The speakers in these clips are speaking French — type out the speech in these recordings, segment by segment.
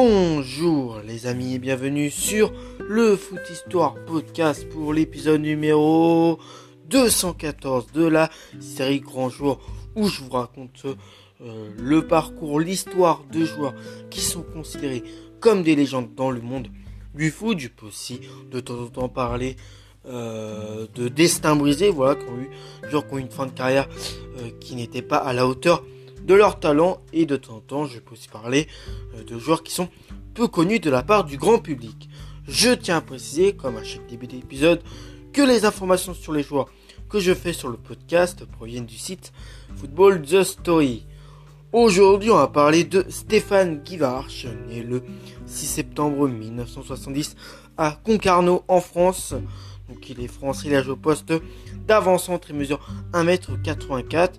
Bonjour les amis et bienvenue sur le Foot Histoire Podcast pour l'épisode numéro 214 de la série Grand Jour où je vous raconte euh, le parcours, l'histoire de joueurs qui sont considérés comme des légendes dans le monde du foot. Je peux aussi de temps en temps parler euh, de destin brisé, voilà, qui ont eu, qui ont eu une fin de carrière euh, qui n'était pas à la hauteur de leur talent et de temps en temps je peux aussi parler euh, de joueurs qui sont peu connus de la part du grand public. Je tiens à préciser, comme à chaque début d'épisode, que les informations sur les joueurs que je fais sur le podcast proviennent du site Football The Story. Aujourd'hui, on va parler de Stéphane Guivarch, né le 6 septembre 1970 à Concarneau en France. Donc il est français, il a joué au poste d'avant-centre et mesure 1m84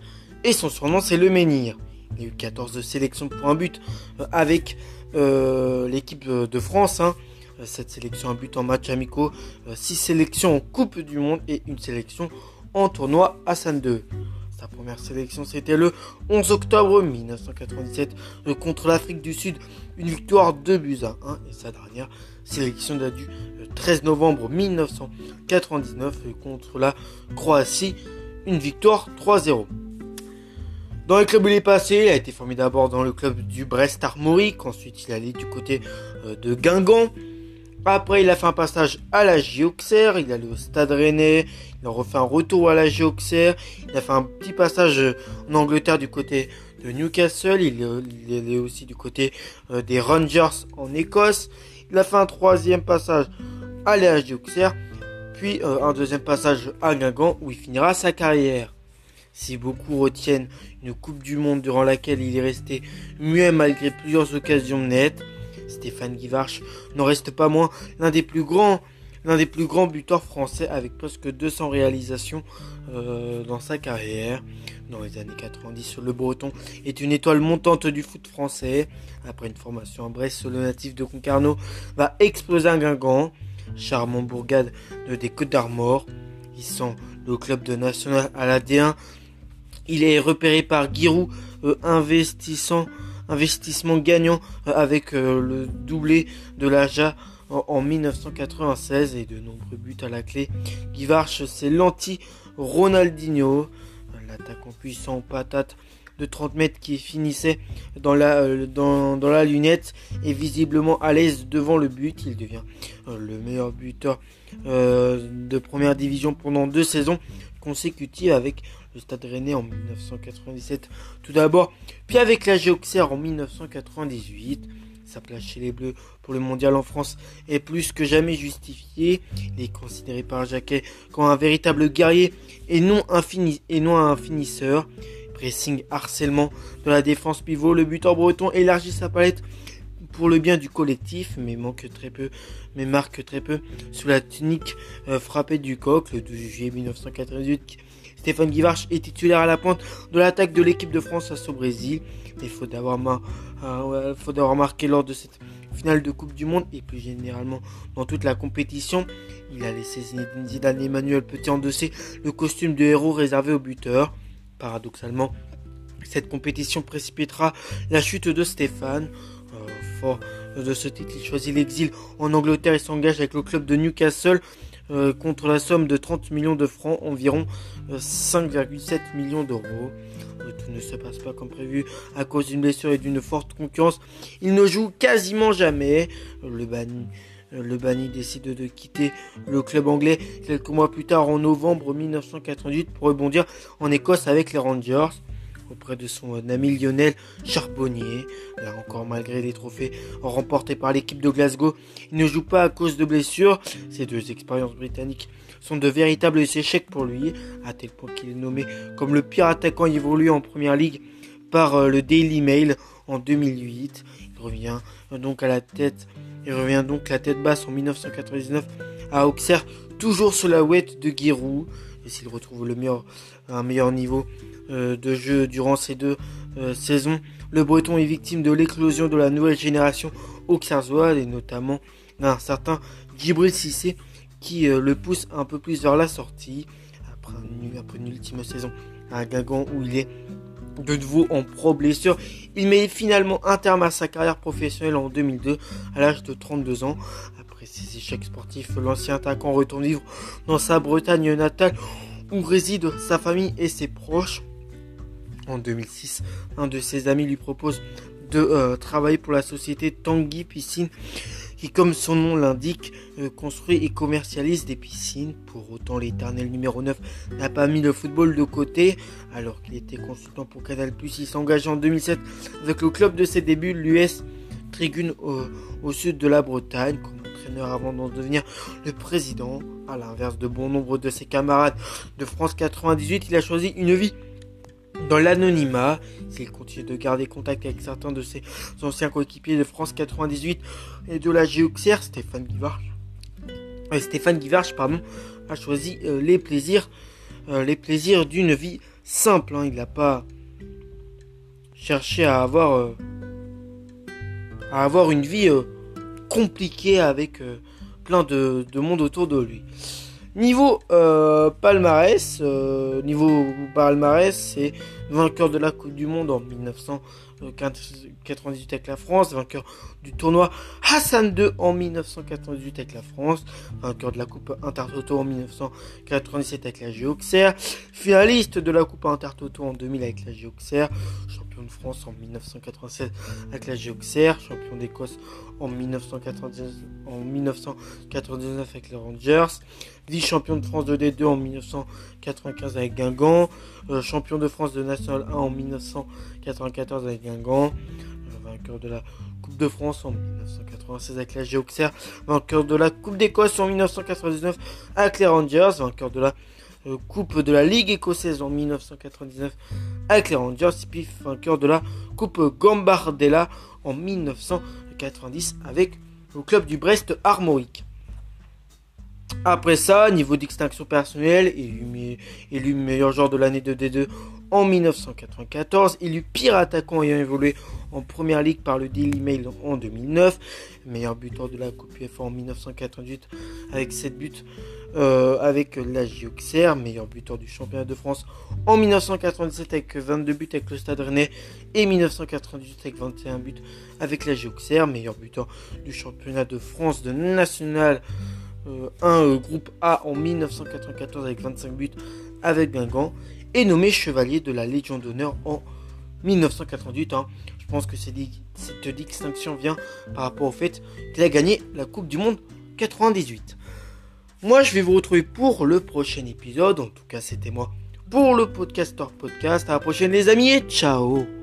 et son surnom c'est le menhir. Il a eu 14 sélections pour un but euh, avec euh, l'équipe de France. Hein. Cette sélection un but en match amicaux, 6 euh, sélections en Coupe du Monde et une sélection en tournoi Hassan 2. Sa première sélection, c'était le 11 octobre 1997 contre l'Afrique du Sud, une victoire de buts à 1. Et sa dernière sélection date du 13 novembre 1999 contre la Croatie, une victoire 3-0. Dans le club où il est passé, il a été formé d'abord dans le club du Brest Armorique, ensuite il allé du côté euh, de Guingamp. Après, il a fait un passage à la Auxerre, il est allé au Stade Rennais, il a refait un retour à la Auxerre, il a fait un petit passage euh, en Angleterre du côté de Newcastle, il est allé aussi du côté euh, des Rangers en Écosse, il a fait un troisième passage à la Auxerre, puis un deuxième passage à Guingamp où il finira sa carrière. Si beaucoup retiennent une Coupe du Monde durant laquelle il est resté muet malgré plusieurs occasions nettes, Stéphane Guivarch n'en reste pas moins l'un des plus grands l'un des plus grands buteurs français avec presque 200 réalisations euh, dans sa carrière. Dans les années 90, le Breton est une étoile montante du foot français. Après une formation à Brest, le natif de Concarneau va exploser un Guingamp. Charmant bourgade des Côtes d'Armor. Il sent le club de national à la D1 il est repéré par Giroud, euh, investissement gagnant euh, avec euh, le doublé de l'Aja en, 1996 et de nombreux buts à la clé. Guivarch, c'est l'anti-Ronaldinho, l'attaquant puissant patate de 30 mètres qui finissait dans la, dans, dans la lunette et visiblement à l'aise devant le but. Il devient le meilleur buteur de première division pendant deux saisons consécutives avec le Stade Rennais en 1997 tout d'abord, puis avec la Géoxer en 1998. Sa place chez les Bleus pour le mondial en France est plus que jamais justifiée. Il est considéré par Jacquet comme un véritable guerrier et non un, et non un finisseur. Pressing, harcèlement de la défense pivot, le buteur breton élargit sa palette pour le bien du collectif, mais manque très peu, mais marque très peu sous la tunique euh, frappée du coq le 12 juillet 1998 Stéphane Guivarch est titulaire à la pointe de l'attaque de l'équipe de France face au Brésil. Il faut d'avoir euh, marqué lors de cette finale de Coupe du Monde et plus généralement dans toute la compétition. Il a laissé Zidane Emmanuel Petit endosser le costume de héros réservé aux buteurs. Paradoxalement, cette compétition précipitera la chute de Stéphane. Euh, fort de ce titre, il choisit l'exil en Angleterre et s'engage avec le club de Newcastle euh, contre la somme de 30 millions de francs, environ 5,7 euh, millions d'euros. Tout ne se passe pas comme prévu à cause d'une blessure et d'une forte concurrence. Il ne joue quasiment jamais. Le banni, le banni décide de quitter le club anglais quelques mois plus tard en novembre 1988 pour rebondir en Écosse avec les Rangers auprès de son ami Lionel Charbonnier. Là encore, malgré les trophées remportés par l'équipe de Glasgow, il ne joue pas à cause de blessures. Ces deux expériences britanniques sont de véritables échecs pour lui, à tel point qu'il est nommé comme le pire attaquant évolué en première ligue par euh, le Daily Mail en 2008. Il revient donc à la tête, il revient donc la tête basse en 1999 à Auxerre, toujours sous la ouette de Giroud. Et s'il retrouve un meilleur niveau euh, de jeu durant ces deux euh, saisons. Le Breton est victime de l'éclosion de la nouvelle génération auxerroise et notamment d'un certain Djibril Cissé qui euh, le pousse un peu plus vers la sortie après une, ultime saison à Guingamp où il est de nouveau en pro blessure. Il met finalement un terme à sa carrière professionnelle en 2002 à l'âge de 32 ans. Après ses échecs sportifs, l'ancien attaquant retourne vivre dans sa Bretagne natale où résident sa famille et ses proches. En 2006, un de ses amis lui propose de euh, travailler pour la société Tanguy Piscine qui, comme son nom l'indique, euh, construit et commercialise des piscines. Pour autant, l'éternel numéro 9 n'a pas mis le football de côté. Alors qu'il était consultant pour Canal+, il s'engage en 2007 avec le club de ses débuts, l'US Trigune au, sud de la Bretagne, comme entraîneur avant d'en devenir le président. À l'inverse de bon nombre de ses camarades de France 98, il a choisi une vie dans l'anonymat, s'il continue de garder contact avec certains de ses anciens coéquipiers de France 98 et de la Géoxère, Stéphane Guivarch, euh, Stéphane Guivarch pardon, a choisi euh, les plaisirs, euh, les plaisirs d'une vie simple. Hein. Il n'a pas cherché à avoir, à avoir une vie compliquée avec plein de monde autour de lui. Niveau euh, palmarès, euh, niveau palmarès, c'est vainqueur de la Coupe du Monde en 1998 avec la France, vainqueur du tournoi Hassan II en 1998 avec la France, vainqueur de la Coupe Intertoto en 1997 avec la Géoxer, finaliste de la Coupe Intertoto en 2000 avec la Géoxer, champion de France en 1987 avec la Géoxer, champion d'Écosse en 1999, en 1999 avec les Rangers, vice-champion de France de D2 en 1995 avec Guingamp, euh, champion de France de National 1 en 1994 avec Guingamp, euh, vainqueur de la Coupe de France en 1996 avec la Géoxer, vainqueur de la Coupe d'Écosse en 1999 avec les Rangers, vainqueur de la Coupe de la Ligue écossaise en 1999 avec les Rangers, puis vainqueur de la Coupe Gambardella en 1990 avec le club du Brest Armorique. Après ça, niveau d'extinction personnelle, élu, élu meilleur joueur de l'année de D2 en 1994, élu pire attaquant ayant évolué en première ligue par le Daily Mail en 2009, meilleur buteur de la Coupe UEFA en 1988 avec 7 buts euh, avec la Gioxer, meilleur buteur du championnat de France en 1997 avec 22 buts avec le Stade Rennais et 1998 avec 21 buts avec la Gioxer, meilleur buteur du championnat de France de National un euh, groupe A en 1994 avec 25 buts avec Guingamp et nommé chevalier de la Légion d'honneur en 1988. Hein. Je pense que cette distinction vient par rapport au fait qu'il a gagné la Coupe du Monde 98. Moi, je vais vous retrouver pour le prochain épisode. En tout cas, c'était moi pour le Podcaster Podcast. À la prochaine, les amis, et ciao